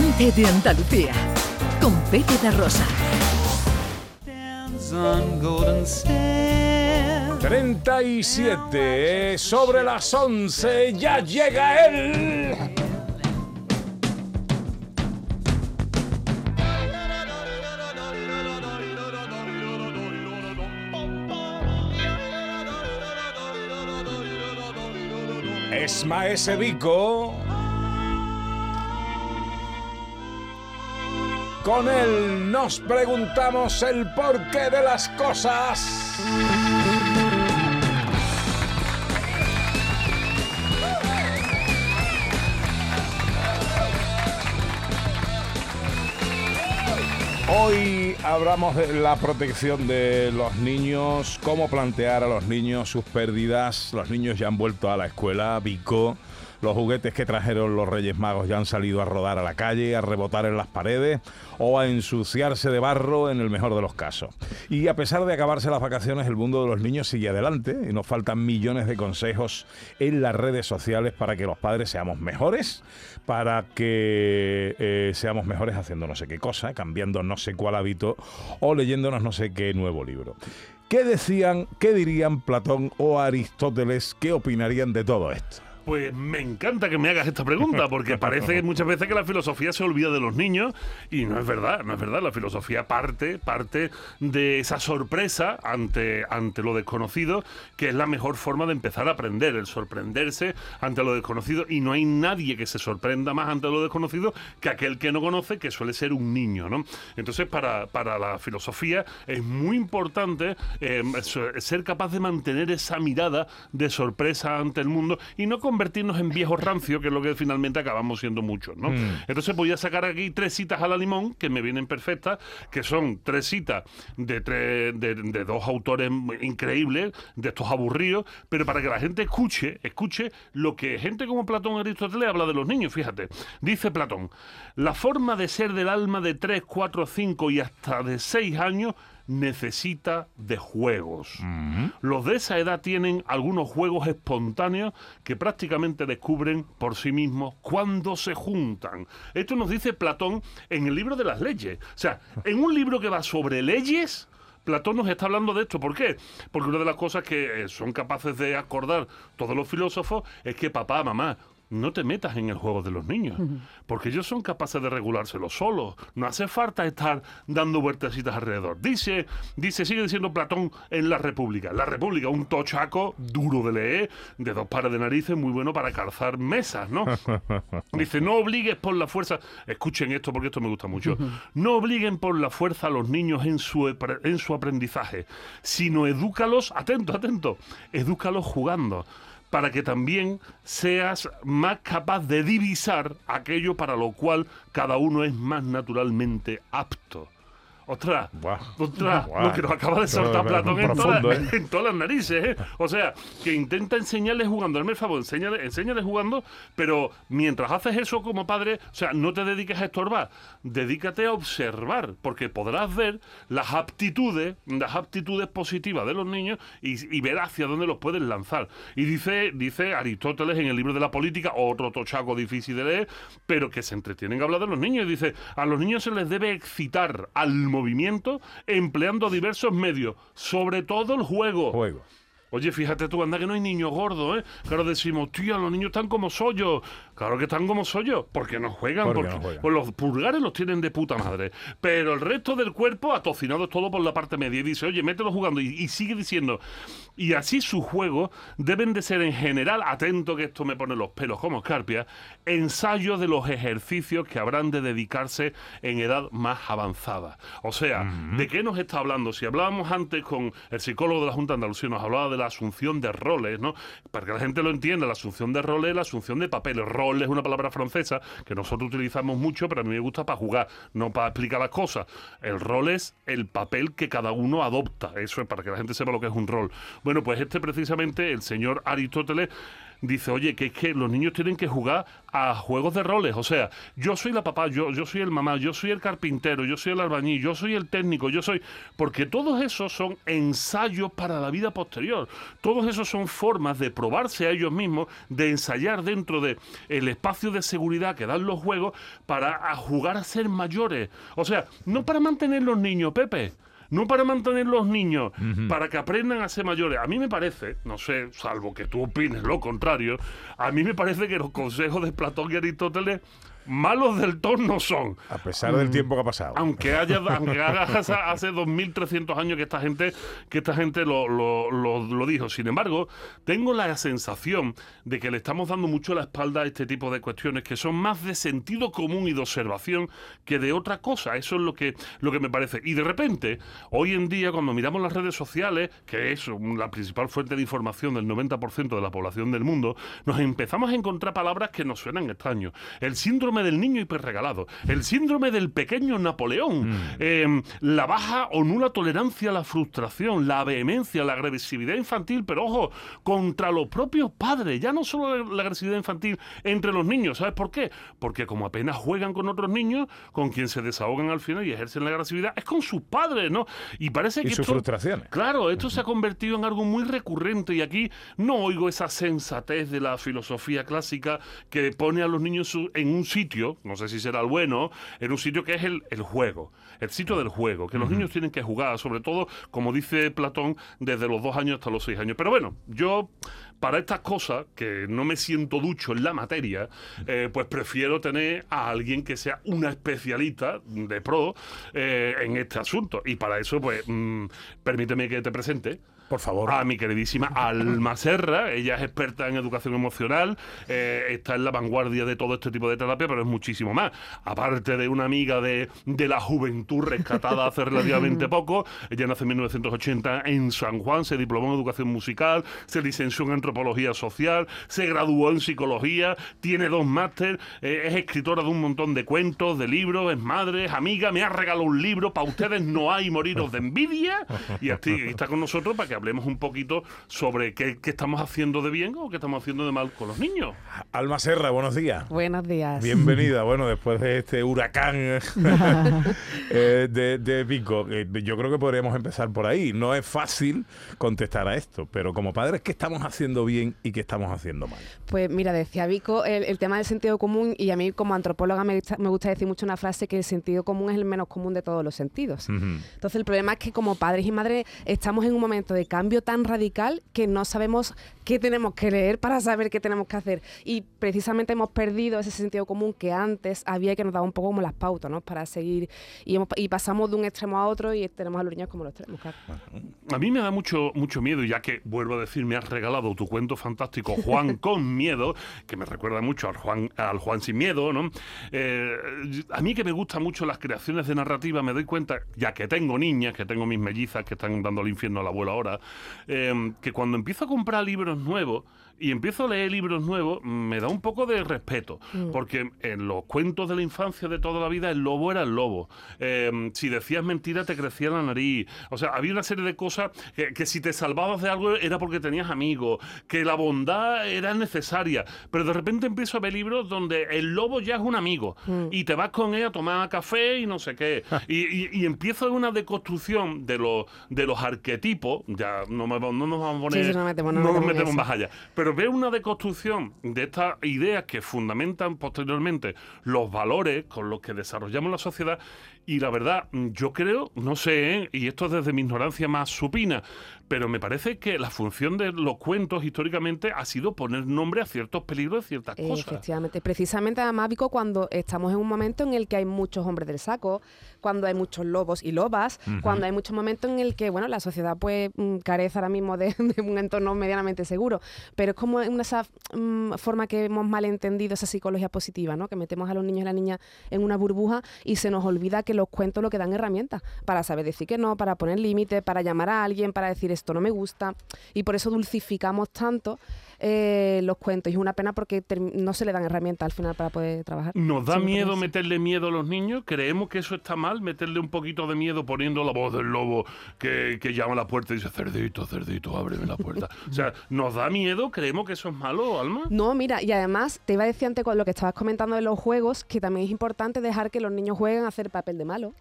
gente de Andalucía, con Pepe de Rosa. 37 sobre las 11 ya llega él. Es Maese Vico. Con él nos preguntamos el porqué de las cosas. Hoy hablamos de la protección de los niños, cómo plantear a los niños sus pérdidas. Los niños ya han vuelto a la escuela, Vico. Los juguetes que trajeron los Reyes Magos ya han salido a rodar a la calle, a rebotar en las paredes o a ensuciarse de barro en el mejor de los casos. Y a pesar de acabarse las vacaciones, el mundo de los niños sigue adelante y nos faltan millones de consejos en las redes sociales para que los padres seamos mejores, para que eh, seamos mejores haciendo no sé qué cosa, cambiando no sé cuál hábito o leyéndonos no sé qué nuevo libro. ¿Qué decían, qué dirían Platón o Aristóteles, qué opinarían de todo esto? Pues me encanta que me hagas esta pregunta, porque parece muchas veces que la filosofía se olvida de los niños y no es verdad, no es verdad. La filosofía parte, parte de esa sorpresa ante, ante lo desconocido, que es la mejor forma de empezar a aprender, el sorprenderse ante lo desconocido y no hay nadie que se sorprenda más ante lo desconocido que aquel que no conoce, que suele ser un niño, ¿no? Entonces, para, para la filosofía es muy importante eh, ser capaz de mantener esa mirada de sorpresa ante el mundo y no convertirnos en viejos rancios, que es lo que finalmente acabamos siendo muchos, ¿no? Mm. Entonces voy a sacar aquí tres citas a la limón, que me vienen perfectas, que son tres citas de, tres, de, de dos autores increíbles, de estos aburridos, pero para que la gente escuche, escuche lo que gente como Platón y Aristóteles habla de los niños, fíjate. Dice Platón, la forma de ser del alma de 3, 4, 5 y hasta de 6 años necesita de juegos. Los de esa edad tienen algunos juegos espontáneos que prácticamente descubren por sí mismos cuando se juntan. Esto nos dice Platón en el libro de las leyes. O sea, en un libro que va sobre leyes, Platón nos está hablando de esto. ¿Por qué? Porque una de las cosas que eh, son capaces de acordar todos los filósofos es que papá, mamá, no te metas en el juego de los niños, porque ellos son capaces de regulárselo solos. No hace falta estar dando vueltecitas alrededor. Dice, dice, sigue diciendo Platón en La República. La República, un tochaco duro de leer, de dos pares de narices, muy bueno para calzar mesas, ¿no? Dice, no obligues por la fuerza, escuchen esto porque esto me gusta mucho, no obliguen por la fuerza a los niños en su, en su aprendizaje, sino edúcalos, atento, atento, edúcalos jugando para que también seas más capaz de divisar aquello para lo cual cada uno es más naturalmente apto. Ostras, ostras, lo que nos acaba de soltar Platón en, ¿eh? en, todas las narices, ¿eh? O sea, que intenta enseñarle jugando, hazme el favor, enséñale, enséñale jugando, pero mientras haces eso como padre, o sea, no te dediques a estorbar, dedícate a observar, porque podrás ver las aptitudes, las aptitudes positivas de los niños y, ver hacia dónde los puedes lanzar. Y dice, dice Aristóteles en el libro de la política, otro tochaco difícil de leer, pero que se entretienen a hablar de los niños. Y dice, a los niños se les debe excitar al movimiento empleando diversos medios, sobre todo el juego. Oye, fíjate tú, anda que no hay niños gordos, ¿eh? Claro, decimos, tío, los niños están como sollos. Claro que están como sollos, porque no juegan. Porque porque no juegan. Pues los pulgares los tienen de puta madre. Pero el resto del cuerpo atocinado todo por la parte media. Y dice, oye, mételo jugando. Y, y sigue diciendo, y así sus juegos deben de ser en general, atento que esto me pone los pelos como escarpia, ensayos de los ejercicios que habrán de dedicarse en edad más avanzada. O sea, ¿de qué nos está hablando? Si hablábamos antes con el psicólogo de la Junta de Andalucía, nos hablaba de la asunción de roles, ¿no? Para que la gente lo entienda, la asunción de roles es la asunción de papeles. Rol es una palabra francesa que nosotros utilizamos mucho, pero a mí me gusta para jugar, no para explicar las cosas. El rol es el papel que cada uno adopta. Eso es para que la gente sepa lo que es un rol. Bueno, pues este precisamente, el señor Aristóteles, dice, oye, que es que los niños tienen que jugar a juegos de roles. O sea, yo soy la papá, yo, yo soy el mamá, yo soy el carpintero, yo soy el albañil, yo soy el técnico, yo soy... Porque todos esos son ensayos para la vida posterior. Todos esos son formas de probarse a ellos mismos, de ensayar dentro del el espacio de seguridad que dan los juegos para a jugar a ser mayores. O sea, no para mantener los niños, Pepe no para mantener los niños, para que aprendan a ser mayores. A mí me parece, no sé, salvo que tú opines lo contrario, a mí me parece que los consejos de Platón y Aristóteles malos del todo no son. A pesar del tiempo que ha pasado. Aunque haya, aunque hace 2.300 años que esta gente, que esta gente lo, lo, lo, dijo. Sin embargo, tengo la sensación de que le estamos dando mucho la espalda a este tipo de cuestiones que son más de sentido común y de observación que de otra cosa. Eso es lo que, lo que me parece. Y de repente, hoy en día, cuando miramos las redes sociales, que es la principal fuente de información del 90% de la población del mundo, nos empezamos a encontrar palabras que nos suenan extraños. El síndrome del niño hiperregalado, el síndrome del pequeño Napoleón, mm. em, la baja o nula tolerancia a la frustración, la vehemencia, la agresividad infantil, pero ojo, contra los propios padres, ya no solo la agresividad infantil entre los niños, ¿sabes por qué? Porque como apenas juegan con otros niños, con quien se desahogan al final y ejercen la agresividad, es con sus padres, ¿no? Y parece que... sus frustraciones. Claro, esto se ha convertido en algo muy recurrente y aquí no oigo esa sensatez de la filosofía clásica que pone a los niños en un sitio no sé si será el bueno, en un sitio que es el, juego, el sitio del juego, que los niños tienen que jugar, sobre todo, como dice Platón, desde los dos años hasta los seis años. Pero bueno, yo para estas cosas, que no me siento ducho en la materia, eh, pues prefiero tener a alguien que sea una especialista de pro eh, en este asunto. Y para eso, pues, mm, permíteme que te presente por favor. A mi queridísima Alma Serra. Ella es experta en educación emocional, eh, está en la vanguardia de todo este tipo de terapia, pero es muchísimo más. Aparte de una amiga de, de la juventud rescatada hace relativamente poco, ella nace en 1980 en San Juan, se diplomó en educación musical, se licenció en antropología social, se graduó en psicología, tiene dos máster, eh, es escritora de un montón de cuentos, de libros, es madre, es amiga, me ha regalado un libro, para ustedes no hay moriros de envidia, y está con nosotros para que hablemos un poquito sobre qué, estamos haciendo de bien o qué estamos haciendo de mal con los niños. Alma Serra, buenos días. Buenos días. Bienvenida. Bueno, después de este huracán eh, de, de, Pico, eh, yo creo que podríamos empezar por ahí. No es fácil contestar a esto, pero como padres, ¿qué estamos haciendo bien y qué estamos haciendo mal? Pues mira, decía Vico el, tema del sentido común y a mí como antropóloga me, me, gusta decir mucho una frase que el sentido común es el menos común de todos los sentidos. Entonces el problema es que como padres y madres estamos en un momento de cambio tan radical que no sabemos qué tenemos que leer para saber qué tenemos que hacer. Y precisamente hemos perdido ese sentido común que antes había que nos daba un poco como las pautas, ¿no? Para seguir. Y, y pasamos de un extremo a otro y tenemos a los niños como los tenemos. A mí me da mucho, mucho miedo, ya que, vuelvo a decir, me has regalado tu cuento fantástico, Juan con miedo, que me recuerda mucho al Juan, al Juan sin miedo, ¿no? Eh, a mí que me gustan mucho las creaciones de narrativa, me doy cuenta, ya que tengo niñas, que tengo mis mellizas que están dando el infierno al abuelo ahora, Em, que cuando empiezo a comprar libros nuevos, y empiezo a leer libros nuevos, me da un poco de respeto, mm. porque en los cuentos de la infancia de toda la vida el lobo era el lobo. Em, si decías mentira te crecía la nariz. O sea, había una serie de cosas que, si te salvabas de algo era porque tenías amigos, que la bondad era necesaria, pero de repente empiezo a ver libros donde el lobo ya es un amigo mm. y te vas con él a tomar café y no sé qué. y, y, empiezo una deconstrucción de los, de los arquetipos, ya no, me, no nos vamos a poner... no, nos metemos más allá pero veo una deconstrucción de estas ideas que fundamentan posteriormente los valores con los que desarrollamos la sociedad y la verdad, yo creo, no sé, ¿eh? y esto desde mi ignorancia más supina, pero me parece que la función de los cuentos históricamente ha sido poner nombre a ciertos peligros de ciertas cosas. Efectivamente, precisamente además, Vico, cuando estamos en un momento en el que hay muchos hombres del saco, cuando hay muchos lobos y lobas, cuando hay muchos momentos en el que, bueno, la sociedad pues mm, carece ahora mismo de, un entorno medianamente seguro, pero es como una esa mm, forma que hemos malentendido esa psicología positiva, ¿no? Que metemos a los niños y las niñas en una burbuja y se nos olvida que los cuentos lo que dan herramientas para saber decir que no, para poner límites, para llamar a alguien, para decir esto no me gusta y por eso dulcificamos tanto eh, los cuentos. Y es una pena porque no se le dan herramientas al final para poder trabajar. ¿Nos da miedo meterle miedo a los niños? ¿Creemos que eso está mal? ¿Meterle un poquito de miedo poniendo la voz del lobo que, llama a la puerta y dice, cerdito, cerdito, ábreme la puerta? o sea, ¿nos da miedo? ¿Creemos que eso es malo, Alma? No, mira, y además te iba a decir antes con lo que estabas comentando de los juegos, que también es importante dejar que los niños jueguen a hacer papel de malo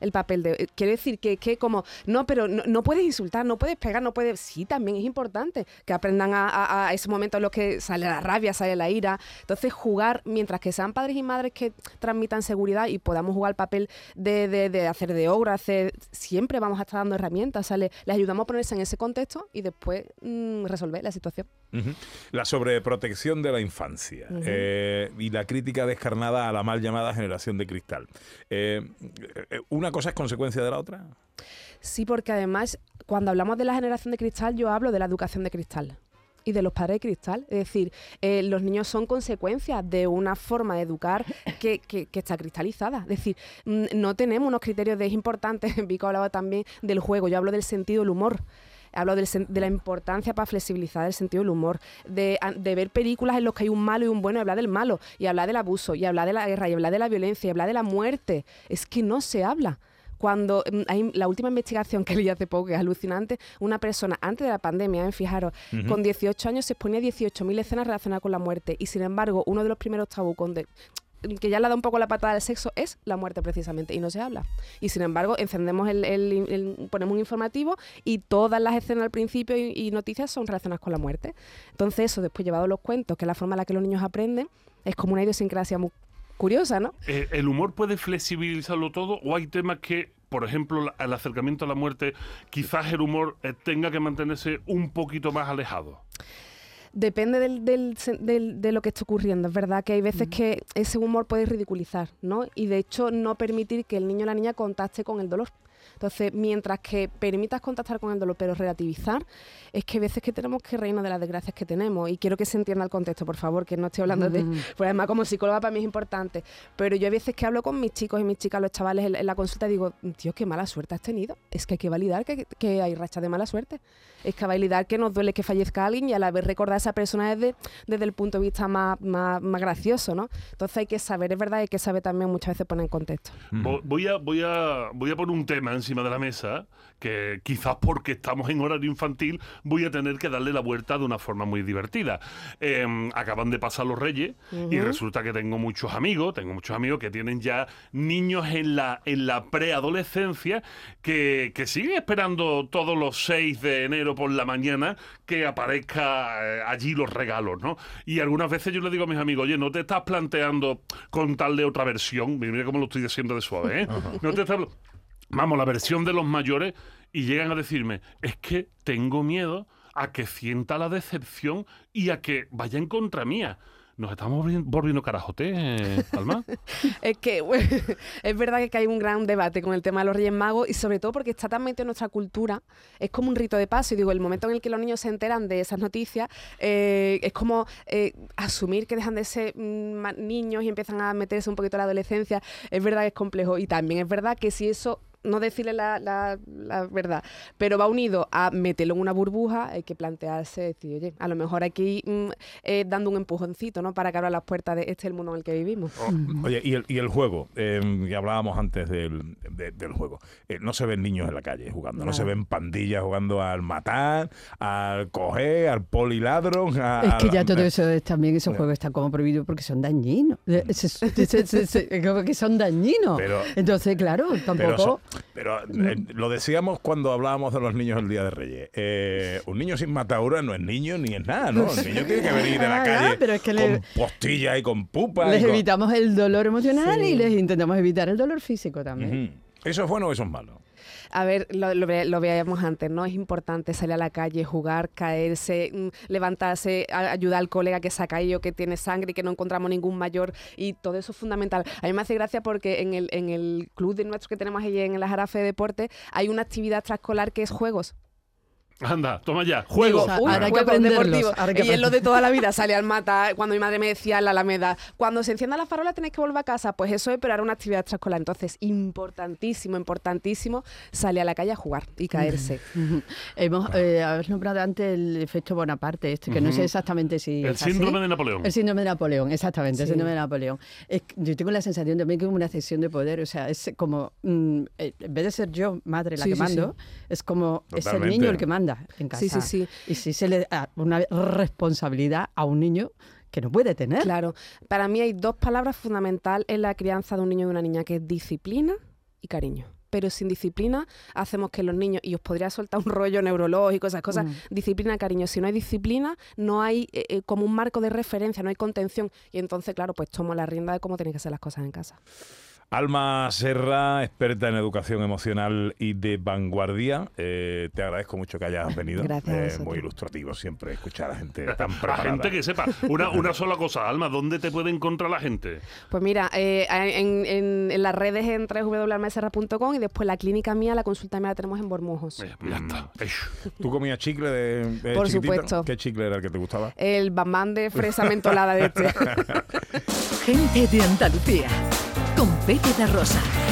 el papel de... Eh, quiero decir que, que como, no, pero no, puedes insultar, no puedes pegar, no puedes... Sí, también es importante que aprendan a, a, ese momento en los que sale la rabia, sale la ira. Entonces, jugar, mientras que sean padres y madres que transmitan seguridad y podamos jugar el papel de, de, hacer de obra, hacer, siempre vamos a estar dando herramientas, les ayudamos a ponerse en ese contexto y después mm, resolver la situación. La sobreprotección de la infancia eh, y la crítica descarnada a la mal llamada generación de cristal. Eh, una cosa es consecuencia de la otra? Sí, porque además, cuando hablamos de la generación de cristal, yo hablo de la educación de cristal y de los padres de cristal. Es decir, eh, los niños son consecuencias de una forma de educar que, está cristalizada. Es decir, no tenemos unos criterios de es importante, Vico hablaba también del juego, yo hablo del sentido del humor. Hablo de la importancia para flexibilizar el sentido del humor, de, ver películas en las que hay un malo y un bueno, y hablar del malo, y hablar del abuso, y hablar de la guerra, y hablar de la violencia, y hablar de la muerte. Es que no se habla cuando mm, hay la última investigación que leí hace poco, que es alucinante, una persona antes de la pandemia, ¿eh? fijaros, con 18 años se exponía a 18.000 escenas relacionadas con la muerte y sin embargo uno de los primeros tabú con de, que ya le da un poco la patada del sexo es la muerte precisamente y no se habla. Y sin embargo, encendemos el, ponemos un informativo y todas las escenas al principio y, noticias son relacionadas con la muerte. Entonces eso después llevado los cuentos, que es la forma en la que los niños aprenden, es como una idiosincrasia muy curiosa, ¿no? Eh, ¿El humor puede flexibilizarlo todo o hay temas que por ejemplo, el acercamiento a la muerte, quizás el humor eh, tenga que mantenerse un poquito más alejado? Depende del, del, de lo que esté ocurriendo. Es verdad que hay veces que ese humor puede ridiculizar, ¿no? Y de hecho no permitir que el niño o la niña contacte con el dolor. Entonces, mientras que permitas contactar con el dolor, pero relativizar, es que a veces que tenemos que reírnos de las desgracias que tenemos. Y quiero que se entienda el contexto, por favor, que no estoy hablando de... Pues además, como psicóloga para mí es importante. Pero yo a veces que hablo con mis chicos y mis chicas, los chavales en, la consulta, digo, tío, qué mala suerte has tenido. Es que hay que validar que, que hay rachas de mala suerte. Es que validar que nos duele que fallezca alguien y a la vez recordar a esa persona desde, desde el punto de vista más, más, gracioso, ¿no? Entonces hay que saber, es verdad, hay que saber también muchas veces poner en contexto. Voy a, voy a, voy a poner un tema en encima de la mesa, que quizás porque estamos en horario infantil voy a tener que darle la vuelta de una forma muy divertida. Em, acaban de pasar los reyes y resulta que tengo muchos amigos, tengo muchos amigos que tienen ya niños en la, en la preadolescencia que, que siguen esperando todos los 6 de enero por la mañana que aparezca eh, allí los regalos, ¿no? Y algunas veces yo le digo a mis amigos, oye, ¿no te estás planteando contarle otra versión? Mira cómo lo estoy diciendo de suave, ¿eh? No te estás vamos, la versión de los mayores, y llegan a decirme, es que tengo miedo a que sienta la decepción y a que vaya en contra mía. Nos estamos volviendo carajote, Alma. es que es verdad que hay un gran debate con el tema de los Reyes Magos y sobre todo porque está tan metido en nuestra cultura, es como un rito de paso. Y digo, el momento en el que los niños se enteran de esas noticias, eh, es como eh, asumir que dejan de ser mm, niños y empiezan a meterse un poquito en la adolescencia. Es verdad que es complejo. Y también es verdad que si eso no decirle la, la, verdad, pero va unido a meterlo en una burbuja, hay que plantearse, decir, oye, a lo mejor hay que ir mm, eh, dando un empujoncito, ¿no? Para que abra las puertas de este el mundo en el que vivimos. Oh, oye, y el, y el juego, eh, que hablábamos antes del, del juego, eh, no se ven niños en la calle jugando, no se ven pandillas jugando al matar, al coger, al poliladron. es que ya todo eso, también esos juegos están como prohibidos porque son dañinos. como que son dañinos. Entonces, claro, tampoco... Pero eh, lo decíamos cuando hablábamos de los niños el Día de Reyes. Eh, un niño sin matadura no es niño ni es nada, ¿no? El niño tiene que venir de la calle con postilla y con pupa. Les evitamos el dolor emocional y les intentamos evitar el dolor físico también. ¿Eso es bueno o eso es malo? A ver, lo, lo, veíamos antes, ¿no? Es importante salir a la calle, jugar, caerse, mm, levantarse, ayudar al colega que se ha caído, que tiene sangre y que no encontramos ningún mayor y todo eso es fundamental. A mí me hace gracia porque en el, en el club de nuestro que tenemos allí en la Jarafe de Deporte hay una actividad extraescolar que es juegos. Anda, toma ya, juego. ahora hay que deportivo. y es lo de toda la vida, sale al mata, cuando mi madre me decía en la Alameda, cuando se encienda la farola tenéis que volver a casa, pues eso es, pero era una actividad extraescolar. Entonces, importantísimo, importantísimo, sale a la calle a jugar y caerse. Hemos eh, nombrado antes el efecto Bonaparte, este, que no sé exactamente si... El síndrome de Napoleón. El síndrome de Napoleón, exactamente, el síndrome de Napoleón. yo tengo la sensación también que es una cesión de poder, o sea, es como, mm, eh, en vez de ser yo, madre, la que mando, es como, es el niño el que manda en casa. Sí, sí, sí. Y si se le da una responsabilidad a un niño que no puede tener. Claro. Para mí hay dos palabras fundamentales en la crianza de un niño y de una niña, que es disciplina y cariño pero sin disciplina hacemos que los niños, y os podría soltar un rollo neurológico, esas cosas, mm. disciplina, cariño, si no hay disciplina, no hay eh, eh, como un marco de referencia, no hay contención, y entonces, claro, pues tomo la rienda de cómo tienen que ser las cosas en casa. Alma Serra, experta en educación emocional y de vanguardia. Eh, te agradezco mucho que hayas venido. Gracias. Eh, muy ilustrativo siempre escuchar a gente tan preparada. A gente que sepa. Una, una sola cosa, Alma, ¿dónde te puede encontrar la gente? Pues mira, eh, en, en, las redes en www.almaserra.com y después la clínica mía, la consulta mía la tenemos en Bormujos. ya está. Mm. ¿Tú comías chicle de, Por supuesto. ¿Qué chicle era el que te gustaba? El bambán de fresa mentolada de este. gente de Andalucía con Pepe de Rosa.